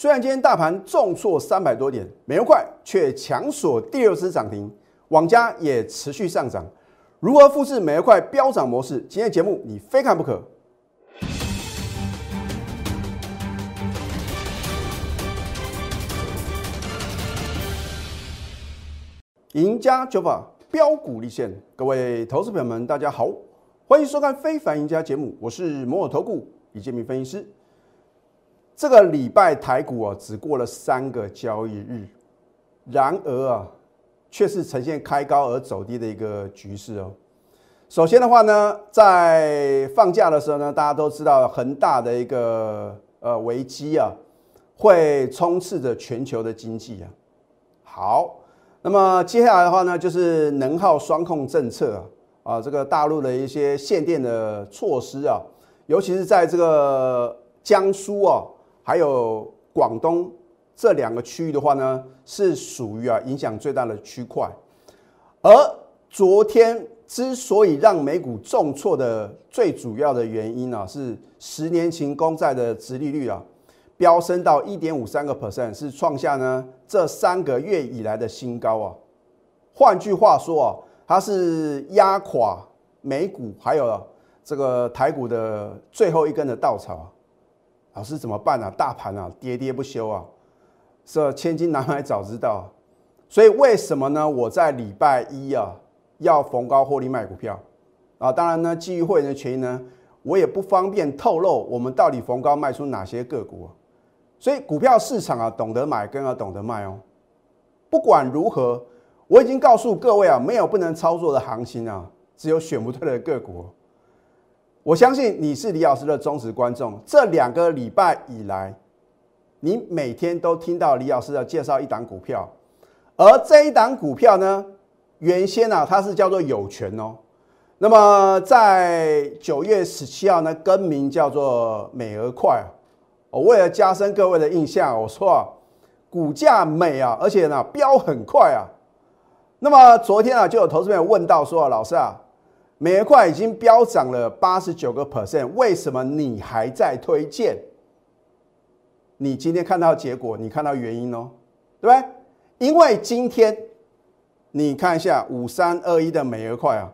虽然今天大盘重挫三百多点，美元快却强锁第二次涨停，网家也持续上涨。如何复制美元快飙涨模式？今天节目你非看不可。赢家九法标股立现，各位投资朋友们，大家好，欢迎收看《非凡赢家》节目，我是摩尔投顾李建明分析师。这个礼拜台股啊，只过了三个交易日，然而啊，却是呈现开高而走低的一个局势哦。首先的话呢，在放假的时候呢，大家都知道恒大的一个呃危机啊，会充斥着全球的经济啊。好，那么接下来的话呢，就是能耗双控政策啊，啊，这个大陆的一些限电的措施啊，尤其是在这个江苏啊。还有广东这两个区域的话呢，是属于啊影响最大的区块。而昨天之所以让美股重挫的最主要的原因呢，是十年期公债的殖利率啊飙升到一点五三个 percent，是创下呢这三个月以来的新高啊。换句话说啊，它是压垮美股还有啊这个台股的最后一根的稻草。老师怎么办啊？大盘啊，跌跌不休啊，这千金难买早知道。所以为什么呢？我在礼拜一啊，要逢高获利卖股票啊。当然呢，基于会员的权益呢，我也不方便透露我们到底逢高卖出哪些个股。所以股票市场啊，懂得买更要懂得卖哦。不管如何，我已经告诉各位啊，没有不能操作的行情啊，只有选不对的个股。我相信你是李老师的忠实观众。这两个礼拜以来，你每天都听到李老师的介绍一档股票，而这一档股票呢，原先呢它是叫做有权哦。那么在九月十七号呢，更名叫做美而快。我为了加深各位的印象，我说啊，股价美啊，而且呢飙很快啊。那么昨天啊，就有投资朋友问到说，老师啊。美元块已经飙涨了八十九个 percent，为什么你还在推荐？你今天看到结果，你看到原因哦，对不对？因为今天你看一下五三二一的美元块啊，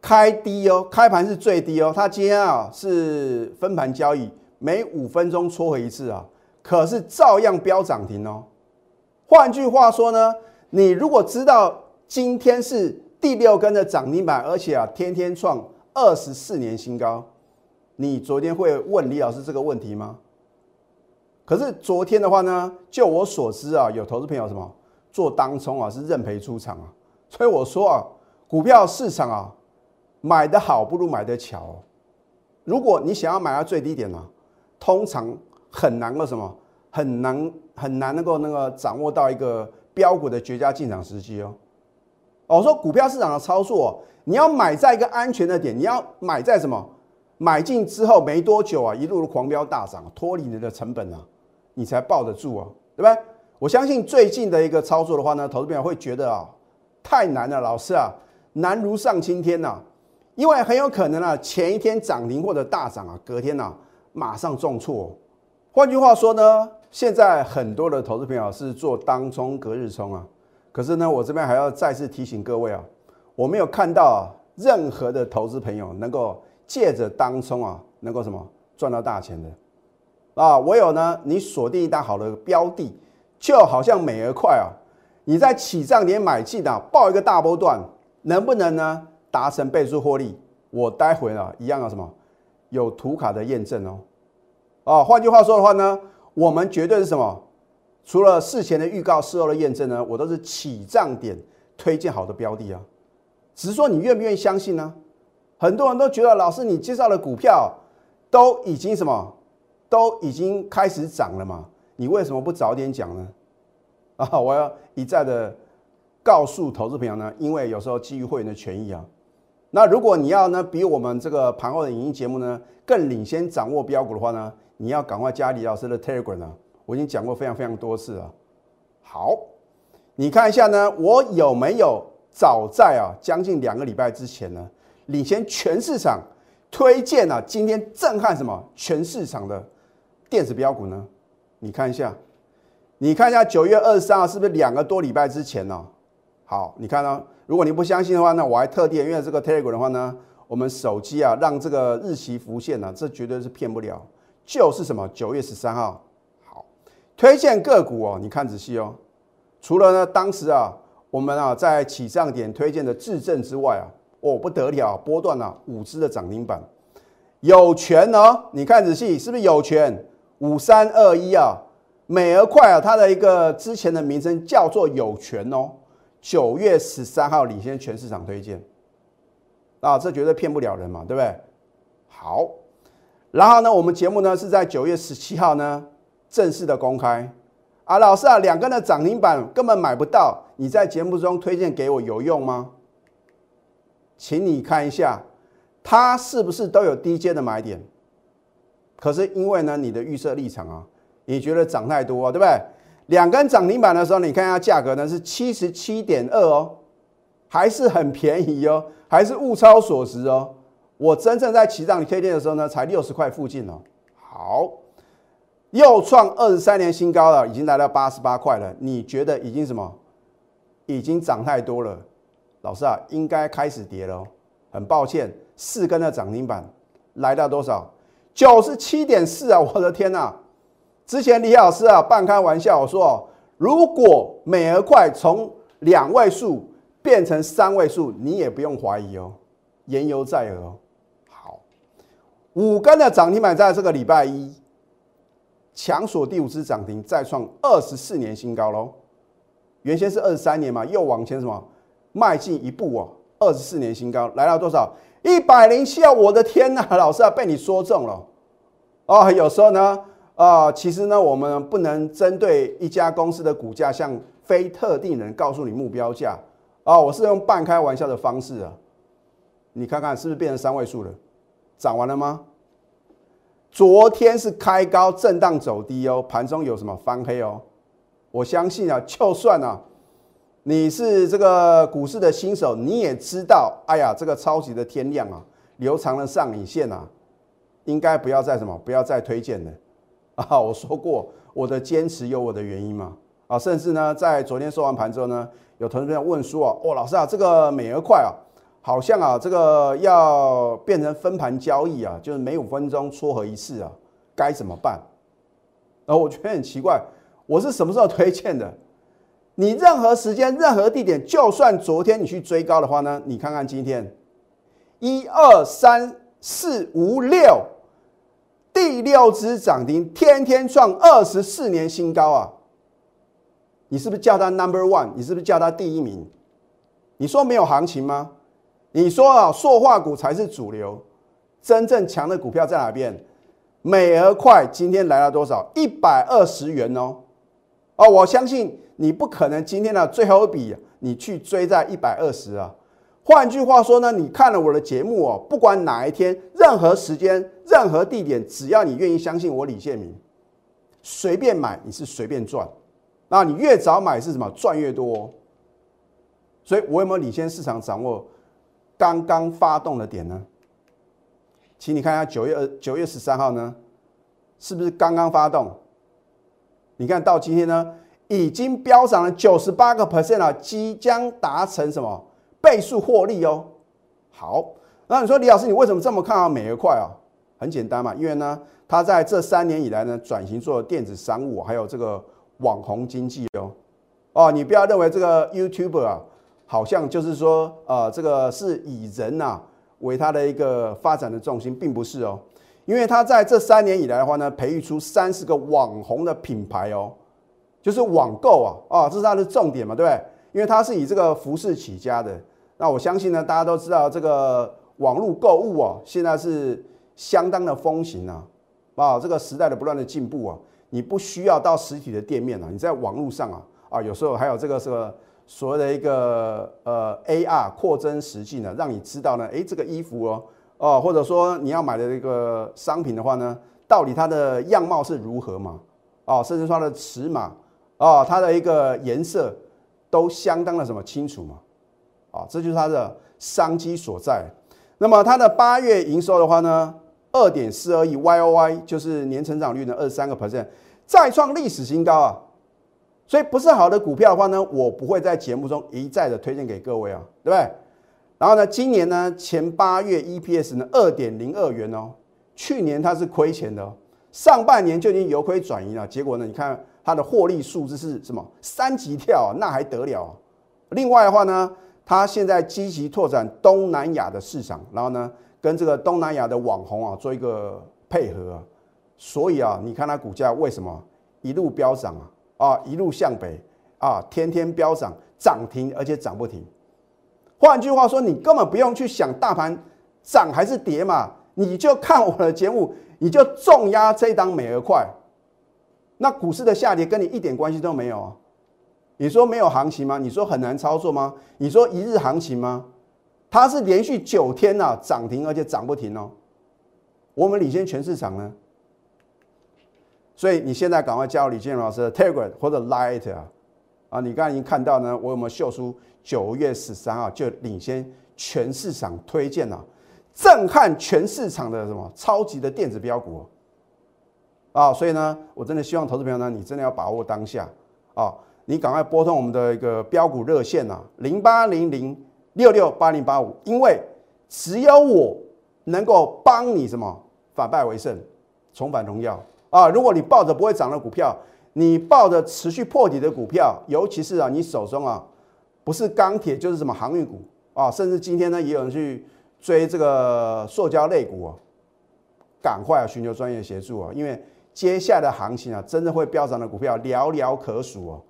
开低哦，开盘是最低哦，它今天啊是分盘交易，每五分钟撮回一次啊，可是照样飙涨停哦。换句话说呢，你如果知道今天是。第六根的涨停板，而且啊，天天创二十四年新高。你昨天会问李老师这个问题吗？可是昨天的话呢，就我所知啊，有投资朋友什么做当冲啊，是认赔出场啊。所以我说啊，股票市场啊，买的好不如买的巧。如果你想要买到最低点呢，通常很难个什么，很难很难能够那个掌握到一个标股的绝佳进场时机哦。我说股票市场的操作，你要买在一个安全的点，你要买在什么？买进之后没多久啊，一路的狂飙大涨，脱离你的成本啊，你才抱得住啊，对不对？我相信最近的一个操作的话呢，投资朋友会觉得啊，太难了，老师啊，难如上青天呐，因为很有可能啊，前一天涨停或者大涨啊，隔天呐马上重挫。换句话说呢，现在很多的投资朋友是做当冲隔日冲啊。可是呢，我这边还要再次提醒各位啊，我没有看到任何的投资朋友能够借着当冲啊，能够什么赚到大钱的啊。唯有呢，你锁定一单好的标的，就好像美而快啊，你在起涨点买进的，报一个大波段，能不能呢达成倍数获利？我待会呢一样有什么有图卡的验证哦。啊，换句话说的话呢，我们绝对是什么？除了事前的预告、事后的验证呢，我都是起涨点推荐好的标的啊。只是说你愿不愿意相信呢？很多人都觉得老师你介绍的股票都已经什么，都已经开始涨了嘛，你为什么不早点讲呢？啊，我要一再的告诉投资朋友呢，因为有时候基于会员的权益啊。那如果你要呢比我们这个盘后的影音节目呢更领先掌握标股的话呢，你要赶快加李老师的 Telegram 啊。我已经讲过非常非常多次了。好，你看一下呢，我有没有早在啊将近两个礼拜之前呢，领先全市场推荐啊今天震撼什么全市场的电子标股呢？你看一下，你看一下九月二十三号是不是两个多礼拜之前呢？好，你看呢？如果你不相信的话，那我还特地因为这个 Telegram 的话呢，我们手机啊让这个日期浮现呢，这绝对是骗不了。就是什么九月十三号，推荐个股哦，你看仔细哦。除了呢，当时啊，我们啊在起涨点推荐的智正之外啊，哦不得了，波段啊五只的涨停板，有权哦，你看仔细是不是有权？五三二一啊，美而快啊，它的一个之前的名称叫做有权哦。九月十三号领先全市场推荐，啊，这绝对骗不了人嘛，对不对？好，然后呢，我们节目呢是在九月十七号呢正式的公开。啊，老师啊，两根的涨停板根本买不到，你在节目中推荐给我有用吗？请你看一下，它是不是都有低阶的买点？可是因为呢，你的预设立场啊，你觉得涨太多，对不对？两根涨停板的时候，你看一下价格呢是七十七点二哦，还是很便宜哦，还是物超所值哦。我真正在起涨推荐的时候呢，才六十块附近哦。好，又创二十三年新高了，已经来到八十八块了。你觉得已经什么？已经涨太多了，老师啊，应该开始跌了。很抱歉，四根的涨停板来到多少？九十七点四啊！我的天呐！之前李老师啊半开玩笑我说，如果美而快从两位数变成三位数，你也不用怀疑哦，言犹在耳哦。好，五根的涨停板在这个礼拜一强锁第五支涨停，再创二十四年新高喽。原先是二十三年嘛，又往前什么迈进一步哦，二十四年新高来到多少？一百零七啊！我的天呐，老师啊，被你说中了哦。有时候呢。啊，其实呢，我们不能针对一家公司的股价向非特定人告诉你目标价啊，我是用半开玩笑的方式啊，你看看是不是变成三位数了？涨完了吗？昨天是开高震荡走低哦，盘中有什么翻黑哦？我相信啊，就算啊，你是这个股市的新手，你也知道，哎呀，这个超级的天量啊，留长了上影线啊，应该不要再什么，不要再推荐了。啊，我说过我的坚持有我的原因嘛。啊，甚至呢，在昨天收完盘之后呢，有同学问说啊，哦，老师啊，这个美而快啊，好像啊，这个要变成分盘交易啊，就是每五分钟撮合一次啊，该怎么办？然后我觉得很奇怪，我是什么时候推荐的？你任何时间、任何地点，就算昨天你去追高的话呢，你看看今天，一二三四五六。第六只涨停，天天创二十四年新高啊！你是不是叫它 Number One？你是不是叫它第一名？你说没有行情吗？你说啊，塑化股才是主流，真正强的股票在哪边？美而快今天来了多少？一百二十元哦！哦，我相信你不可能今天的最后一笔你去追在一百二十啊！换句话说呢，你看了我的节目哦，不管哪一天、任何时间、任何地点，只要你愿意相信我李建明，随便买你是随便赚，那你越早买是什么赚越多。所以我有没有领先市场，掌握刚刚发动的点呢？请你看一下九月二九月十三号呢，是不是刚刚发动？你看到今天呢，已经飙涨了九十八个 percent 了，即将达成什么？倍数获利哦，好，那你说李老师，你为什么这么看好美而快啊？很简单嘛，因为呢，它在这三年以来呢，转型做电子商务，还有这个网红经济哦。哦，你不要认为这个 YouTube 啊，好像就是说，呃，这个是以人呐为它的一个发展的重心，并不是哦。因为它在这三年以来的话呢，培育出三十个网红的品牌哦，就是网购啊，啊，这是它的重点嘛，对不对？因为它是以这个服饰起家的。那我相信呢，大家都知道这个网络购物哦，现在是相当的风行啊，啊，这个时代的不断的进步啊，你不需要到实体的店面啊，你在网络上啊，啊，有时候还有这个什么所谓的一个呃 AR 扩增实际呢，让你知道呢，诶，这个衣服哦，哦，或者说你要买的这个商品的话呢，到底它的样貌是如何嘛，哦，甚至说它的尺码，哦，它的一个颜色都相当的什么清楚嘛。啊，这就是它的商机所在。那么它的八月营收的话呢，二点四二亿 Y O Y，就是年成长率呢二十三个 percent，再创历史新高啊！所以不是好的股票的话呢，我不会在节目中一再的推荐给各位啊，对不对？然后呢，今年呢前八月 EPS 呢二点零二元哦，去年它是亏钱的，上半年就已经由亏转移了，结果呢，你看它的获利数字是什么？三级跳啊，那还得了？另外的话呢，它现在积极拓展东南亚的市场，然后呢，跟这个东南亚的网红啊做一个配合，所以啊，你看它股价为什么一路飙涨啊？啊，一路向北啊，天天飙涨，涨停而且涨不停。换句话说，你根本不用去想大盘涨还是跌嘛，你就看我的节目，你就重压这一档美而快。那股市的下跌跟你一点关系都没有啊。你说没有行情吗？你说很难操作吗？你说一日行情吗？它是连续九天呐涨停，而且涨不停哦。我们领先全市场呢。所以你现在赶快加入李建老师的 Telegram 或者 Light 啊，啊，你刚才已经看到呢，我有没有秀出九月十三号就领先全市场推荐了，震撼全市场的什么？超级的电子标股啊？所以呢，我真的希望投资朋友呢，你真的要把握当下。啊，你赶快拨通我们的一个标股热线呐，零八零零六六八零八五，因为只有我能够帮你什么？反败为胜，重返荣耀。啊，如果你抱着不会涨的股票，你抱着持续破底的股票，尤其是啊，你手中啊不是钢铁就是什么航运股啊，甚至今天呢也有人去追这个塑胶类股啊，赶快啊寻求专业协助啊，因为接下来的行情啊，真的会飙涨的股票寥寥可数哦。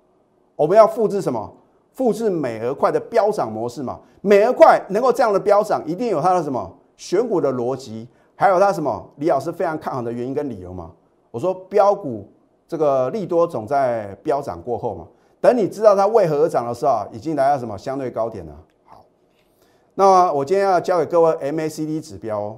我们要复制什么？复制美而快的飙涨模式嘛。美而快能够这样的飙涨，一定有它的什么选股的逻辑，还有它什么李老师非常看好的原因跟理由嘛。我说标股这个利多总在飙涨过后嘛，等你知道它为何而涨的时候，已经来到什么相对高点了。好，那我今天要教给各位 MACD 指标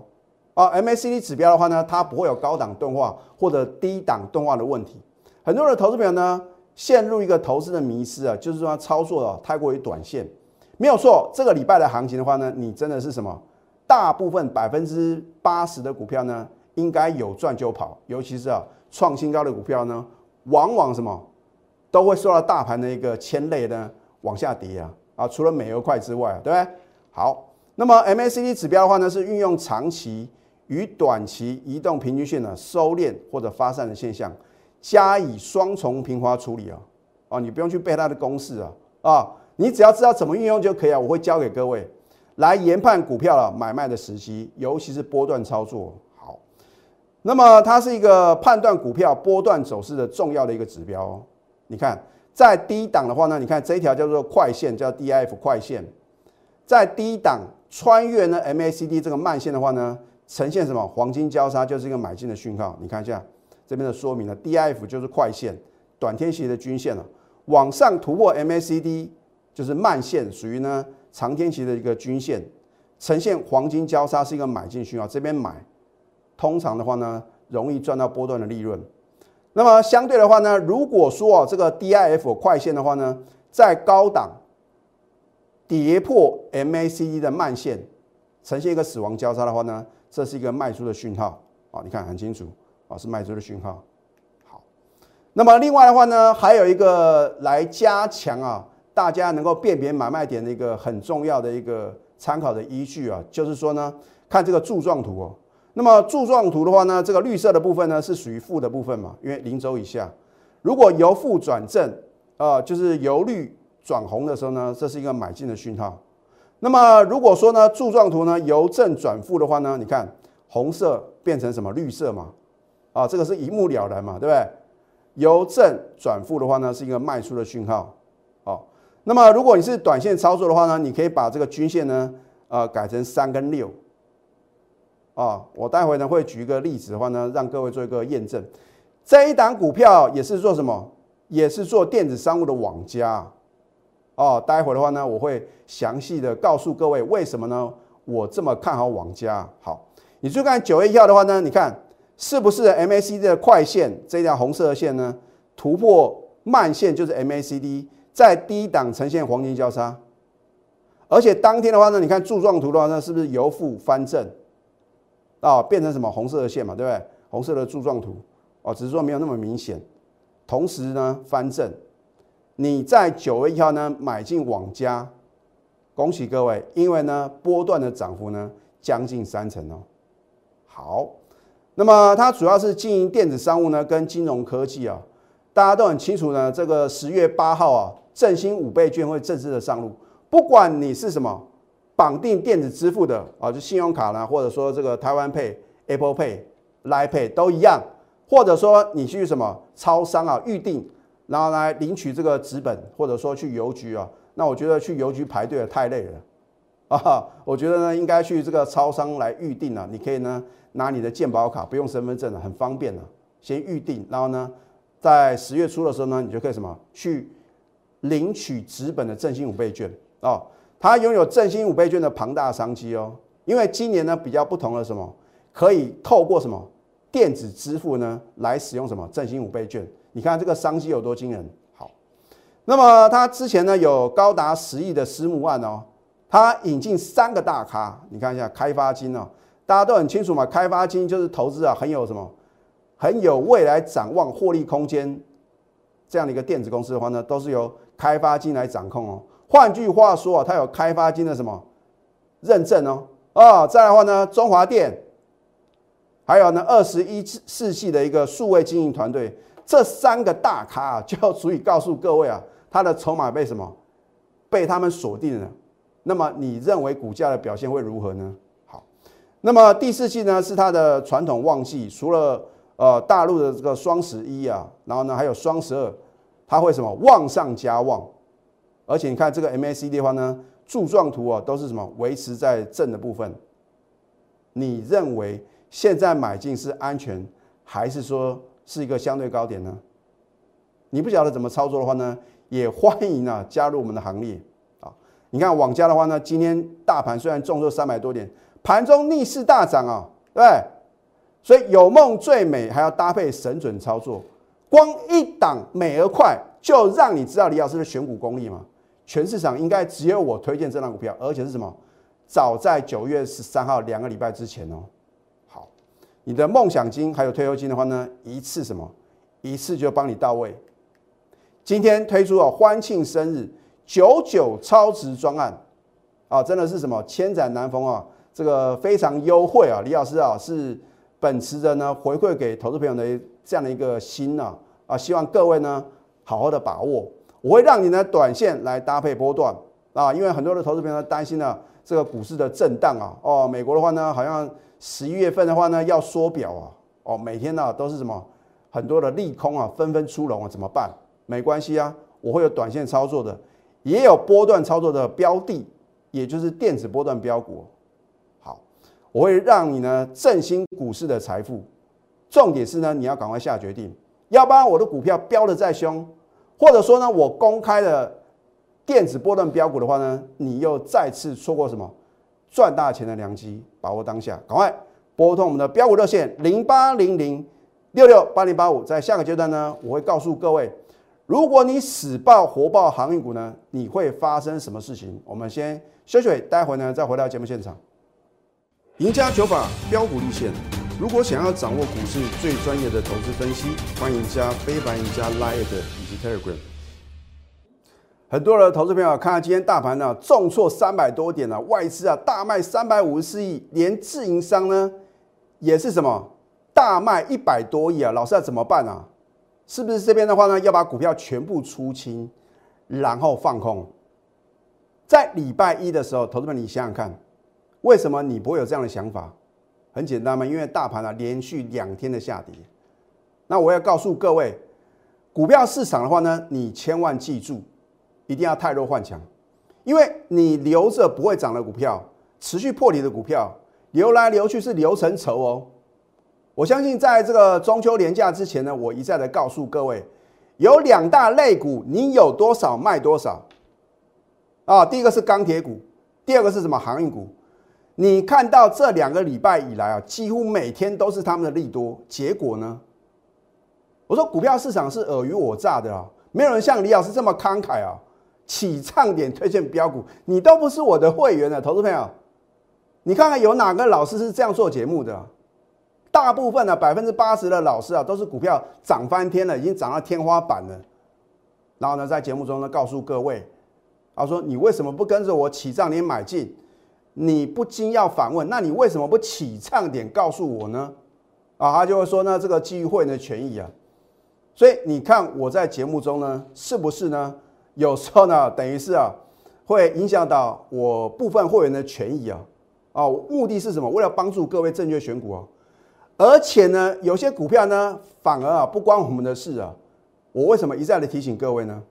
啊，MACD 指标的话呢，它不会有高档钝化或者低档钝化的问题。很多的投资朋友呢，陷入一个投资的迷失啊，就是说操作啊太过于短线，没有错。这个礼拜的行情的话呢，你真的是什么？大部分百分之八十的股票呢？应该有赚就跑，尤其是啊创新高的股票呢，往往什么都会受到大盘的一个牵累呢往下跌啊。啊，除了美油快之外，对不对？好，那么 MACD 指标的话呢，是运用长期与短期移动平均线的收敛或者发散的现象，加以双重平滑处理啊。啊，你不用去背它的公式啊。啊，你只要知道怎么运用就可以啊，我会教给各位。来研判股票了买卖的时机，尤其是波段操作。那么它是一个判断股票波段走势的重要的一个指标。哦你看，在低档的话呢，你看这一条叫做快线，叫 DIF 快线，在低档穿越呢 MACD 这个慢线的话呢，呈现什么黄金交叉，就是一个买进的讯号。你看一下这边的说明了，DIF 就是快线，短天期的均线了，往上突破 MACD 就是慢线，属于呢长天期的一个均线，呈现黄金交叉是一个买进讯号，这边买。通常的话呢，容易赚到波段的利润。那么相对的话呢，如果说哦这个 DIF 快线的话呢，在高档跌破 MACD 的慢线，呈现一个死亡交叉的话呢，这是一个卖出的讯号啊。你看很清楚啊，是卖出的讯号。好，那么另外的话呢，还有一个来加强啊，大家能够辨别买卖点的一个很重要的一个参考的依据啊，就是说呢，看这个柱状图哦。那么柱状图的话呢，这个绿色的部分呢是属于负的部分嘛，因为零轴以下，如果由负转正，啊，就是由绿转红的时候呢，这是一个买进的讯号。那么如果说呢柱状图呢由正转负的话呢，你看红色变成什么绿色嘛，啊，这个是一目了然嘛，对不对？由正转负的话呢，是一个卖出的讯号。好，那么如果你是短线操作的话呢，你可以把这个均线呢，呃，改成三跟六。啊，我待会呢会举一个例子的话呢，让各位做一个验证。这一档股票也是做什么？也是做电子商务的网家。哦，待会的话呢，我会详细的告诉各位为什么呢？我这么看好网家。好，你就看九月一号的话呢，你看是不是 MACD 的快线这条红色的线呢？突破慢线就是 MACD，在低档呈现黄金交叉。而且当天的话呢，你看柱状图的话呢，是不是由负翻正？啊，变成什么红色的线嘛，对不对？红色的柱状图，哦，只是说没有那么明显。同时呢，翻正，你在九月一号呢买进网加，恭喜各位，因为呢波段的涨幅呢将近三成哦。好，那么它主要是经营电子商务呢跟金融科技啊，大家都很清楚呢，这个十月八号啊，振兴五倍券会正式的上路，不管你是什么绑定电子支付的啊，就信用卡呢，或者说这个台湾 Pay、Apple Pay、Line Pay 都一样，或者说你去什么超商啊预定。然后来领取这个纸本，或者说去邮局啊，那我觉得去邮局排队太累了啊。我觉得呢，应该去这个超商来预定啊。你可以呢拿你的健保卡，不用身份证了，很方便了。先预定，然后呢，在十月初的时候呢，你就可以什么去领取纸本的振兴五倍券哦。它拥有振兴五倍券的庞大商机哦。因为今年呢比较不同的什么，可以透过什么电子支付呢来使用什么振兴五倍券。你看这个商机有多惊人？好，那么他之前呢有高达十亿的私募案哦，他引进三个大咖，你看一下开发金哦，大家都很清楚嘛，开发金就是投资啊，很有什么，很有未来展望、获利空间这样的一个电子公司的话呢，都是由开发金来掌控哦。换句话说啊，它有开发金的什么认证哦？啊，再来的话呢，中华电，还有呢二十一世纪的一个数位经营团队。这三个大咖啊，就要足以告诉各位啊，它的筹码被什么被他们锁定了。那么你认为股价的表现会如何呢？好，那么第四季呢是它的传统旺季，除了呃大陆的这个双十一啊，然后呢还有双十二，它会什么旺上加旺。而且你看这个 MACD 的话呢，柱状图啊都是什么维持在正的部分。你认为现在买进是安全，还是说？是一个相对高点呢，你不晓得怎么操作的话呢，也欢迎啊加入我们的行列啊！你看网家的话呢，今天大盘虽然重挫三百多点，盘中逆势大涨啊，对所以有梦最美，还要搭配神准操作，光一档美而快，就让你知道李老师的选股功力嘛。全市场应该只有我推荐这档股票，而且是什么？早在九月十三号两个礼拜之前哦。好你的梦想金还有退休金的话呢，一次什么，一次就帮你到位。今天推出了欢庆生日九九超值专案，啊，真的是什么千载难逢啊，这个非常优惠啊，李老师啊是秉持着呢回馈给投资朋友的这样的一个心呐，啊，希望各位呢好好的把握，我会让你呢短线来搭配波段啊，因为很多的投资朋友担心呢这个股市的震荡啊，哦，美国的话呢好像。十一月份的话呢，要缩表啊，哦，每天呢都是什么很多的利空啊，纷纷出笼啊，怎么办？没关系啊，我会有短线操作的，也有波段操作的标的，也就是电子波段标股。好，我会让你呢振兴股市的财富。重点是呢，你要赶快下决定，要不然我的股票飙的再凶，或者说呢，我公开的电子波段标股的话呢，你又再次错过什么？赚大钱的良机，把握当下，赶快拨通我们的标股热线零八零零六六八零八五。在下个阶段呢，我会告诉各位，如果你死爆活爆航运股呢，你会发生什么事情？我们先休息，待会呢再回到节目现场。赢家九法标股立线，如果想要掌握股市最专业的投资分析，欢迎加非凡、加 Line 以及 Telegram。很多的投资朋友看到今天大盘呢重挫三百多点了，外资啊大卖三百五十四亿，连自营商呢也是什么大卖一百多亿啊，老师要怎么办啊？是不是这边的话呢要把股票全部出清，然后放空？在礼拜一的时候，投资们你想想看，为什么你不会有这样的想法？很简单嘛，因为大盘啊连续两天的下跌。那我要告诉各位，股票市场的话呢，你千万记住。一定要太弱换强，因为你留着不会涨的股票，持续破底的股票，流来流去是流成仇哦。我相信在这个中秋连假之前呢，我一再的告诉各位，有两大类股，你有多少卖多少啊。第一个是钢铁股，第二个是什么航运股？你看到这两个礼拜以来啊，几乎每天都是他们的利多，结果呢？我说股票市场是尔虞我诈的啊，没有人像李老师这么慷慨啊。起唱点推荐标股，你都不是我的会员的投资朋友，你看看有哪个老师是这样做节目的？大部分的百分之八十的老师啊，都是股票涨翻天了，已经涨到天花板了，然后呢，在节目中呢告诉各位，他说你为什么不跟着我起涨点买进？你不禁要反问，那你为什么不起唱点告诉我呢？啊，他就会说呢，这个基于会员的权益啊。所以你看我在节目中呢，是不是呢？有时候呢，等于是啊，会影响到我部分会员的权益啊。啊，目的是什么？为了帮助各位正确选股啊。而且呢，有些股票呢，反而啊不关我们的事啊。我为什么一再的提醒各位呢？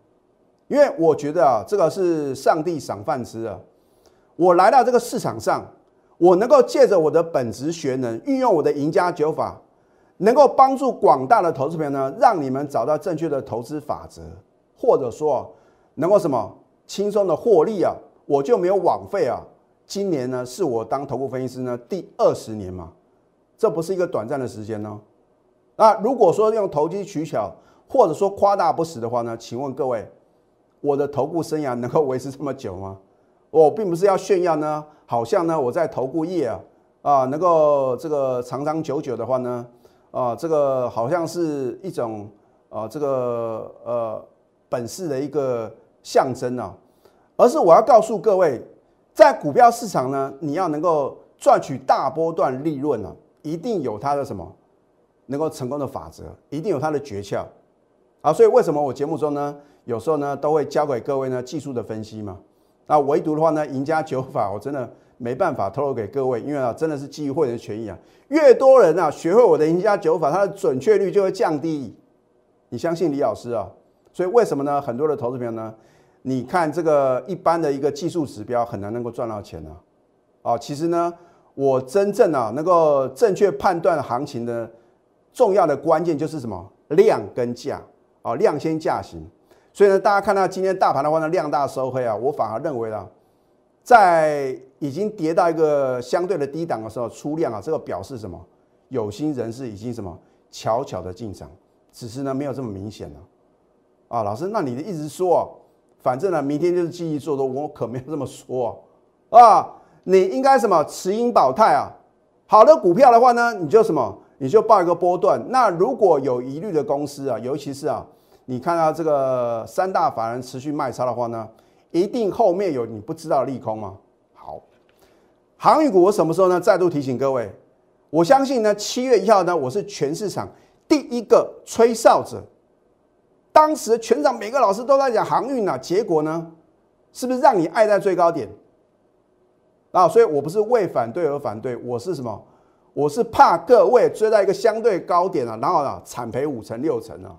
因为我觉得啊，这个是上帝赏饭吃啊。我来到这个市场上，我能够借着我的本职学能，运用我的赢家九法。能够帮助广大的投资朋友呢，让你们找到正确的投资法则，或者说能够什么轻松的获利啊，我就没有枉费啊。今年呢是我当投顾分析师呢第二十年嘛，这不是一个短暂的时间呢。那如果说用投机取巧，或者说夸大不实的话呢，请问各位，我的投顾生涯能够维持这么久吗？我并不是要炫耀呢，好像呢我在投顾业啊啊能够这个长长久久的话呢。啊，这个好像是一种啊，这个呃本事的一个象征啊，而是我要告诉各位，在股票市场呢，你要能够赚取大波段利润呢，一定有它的什么能够成功的法则，一定有它的诀窍啊。所以为什么我节目中呢，有时候呢都会教给各位呢技术的分析嘛？那唯独的话呢，赢家九法，我真的。没办法透露给各位，因为啊，真的是基于会员权益啊。越多人啊学会我的赢家九法，它的准确率就会降低。你相信李老师啊？所以为什么呢？很多的投资朋友呢，你看这个一般的一个技术指标很难能够赚到钱呢。啊，其实呢，我真正啊能够正确判断行情的重要的关键就是什么？量跟价啊，量先价行。所以呢，大家看到今天大盘的话呢，量大收黑啊，我反而认为啊。在已经跌到一个相对的低档的时候出量啊，这个表示什么？有心人士已经什么悄悄的进场，只是呢没有这么明显了。啊，老师，那你的意思说，反正呢明天就是继续做多，我可没有这么说啊。你应该什么持盈保泰啊？好的股票的话呢，你就什么，你就报一个波段。那如果有疑虑的公司啊，尤其是啊，你看到这个三大法人持续卖超的话呢？一定后面有你不知道的利空吗？好，航运股我什么时候呢？再度提醒各位，我相信呢，七月一号呢，我是全市场第一个吹哨者。当时全场每个老师都在讲航运啊，结果呢，是不是让你爱在最高点？啊，所以我不是为反对而反对，我是什么？我是怕各位追在一个相对高点啊，然后呢，惨赔五成六成啊。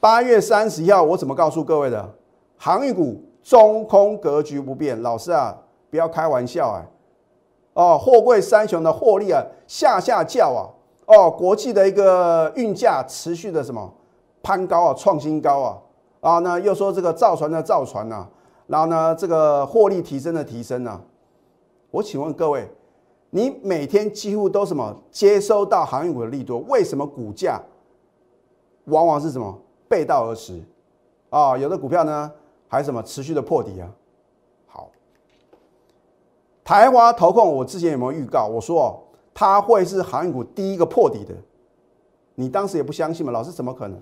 八月三十一号我怎么告诉各位的？航运股中空格局不变，老师啊，不要开玩笑啊！哦，货柜三雄的获利啊，下下叫啊！哦，国际的一个运价持续的什么攀高啊，创新高啊！啊，那又说这个造船的造船呐，然后呢，这个获利提升的提升呐。我请问各位，你每天几乎都什么接收到航运股的利多，为什么股价往往是什么背道而驰啊？有的股票呢？还什么持续的破底啊？好，台华投控，我之前有没有预告？我说哦，它会是航运股第一个破底的。你当时也不相信嘛？老师怎么可能？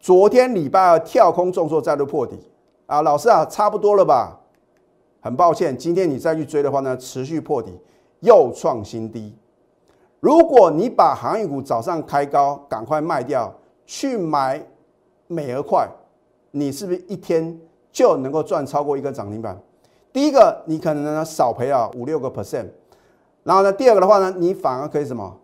昨天礼拜二跳空重挫再度破底啊！老师啊，差不多了吧？很抱歉，今天你再去追的话呢，持续破底又创新低。如果你把航运股早上开高，赶快卖掉，去买美而快。你是不是一天就能够赚超过一个涨停板？第一个，你可能呢少赔了五六个 percent，然后呢，第二个的话呢，你反而可以什么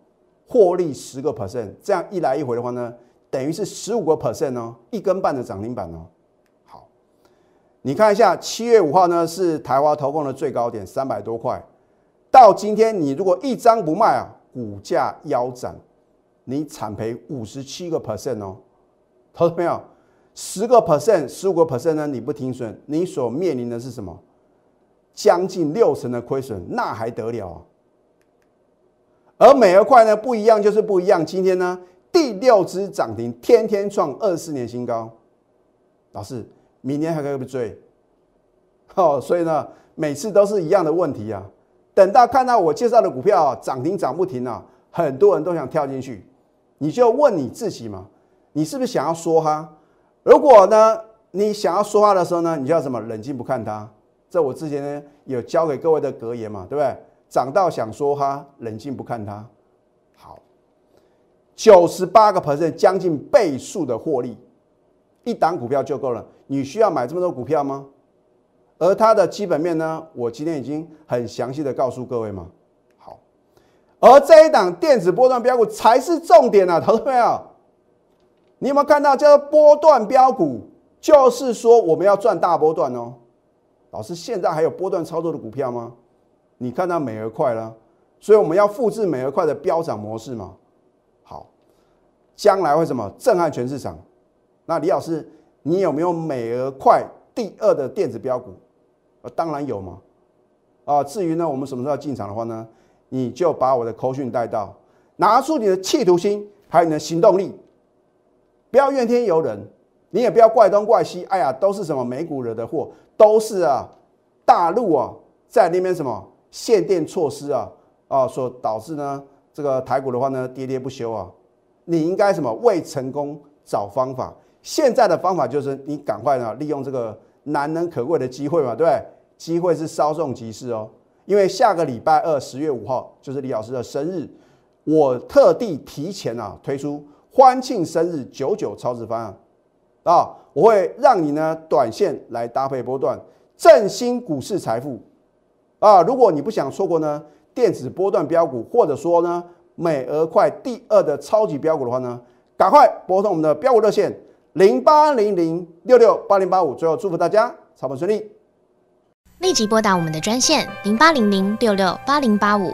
获利十个 percent，这样一来一回的话呢，等于是十五个 percent 哦，一根半的涨停板哦。好，你看一下七月五号呢是台华投控的最高点三百多块，到今天你如果一张不卖啊，股价腰斩，你惨赔五十七个 percent 哦，投到没有？十个 percent，十五个 percent 呢？你不停损，你所面临的是什么？将近六成的亏损，那还得了啊？而美而快呢？不一样就是不一样。今天呢，第六只涨停，天天创二四年新高。老师，明年还可以不追？哦，所以呢，每次都是一样的问题啊。等到看到我介绍的股票涨停涨不停啊，很多人都想跳进去，你就问你自己嘛。你是不是想要说哈？如果呢，你想要说话的时候呢，你就要什么冷静不看它。这我之前呢有教给各位的格言嘛，对不对？涨到想说哈，冷静不看它。好，九十八个 percent，将近倍数的获利，一档股票就够了。你需要买这么多股票吗？而它的基本面呢，我今天已经很详细的告诉各位嘛。而这一档电子波段标股才是重点啊，投资朋友，你有没有看到叫做波段标股？就是说我们要赚大波段哦。老师，现在还有波段操作的股票吗？你看到美而快了，所以我们要复制美而快的飙涨模式嘛。好，将来会什么震撼全市场？那李老师，你有没有美而快第二的电子标股？呃，当然有嘛。啊，至于呢，我们什么时候要进场的话呢？你就把我的口讯带到，拿出你的企图心，还有你的行动力，不要怨天尤人，你也不要怪东怪西。哎呀，都是什么美股惹的祸。都是啊，大陆啊，在那边什么限电措施啊啊，所导致呢，这个台股的话呢，跌跌不休啊。你应该什么为成功找方法？现在的方法就是你赶快呢，利用这个难能可贵的机会嘛，对不对？机会是稍纵即逝哦，因为下个礼拜二十月五号就是李老师的生日，我特地提前啊推出欢庆生日九九超值方案啊。我会让你呢短线来搭配波段，振兴股市财富啊！如果你不想错过呢电子波段标股，或者说呢美俄快第二的超级标股的话呢，赶快拨通我们的标股热线零八零零六六八零八五。最后祝福大家操盘顺利，立即拨打我们的专线零八零零六六八零八五。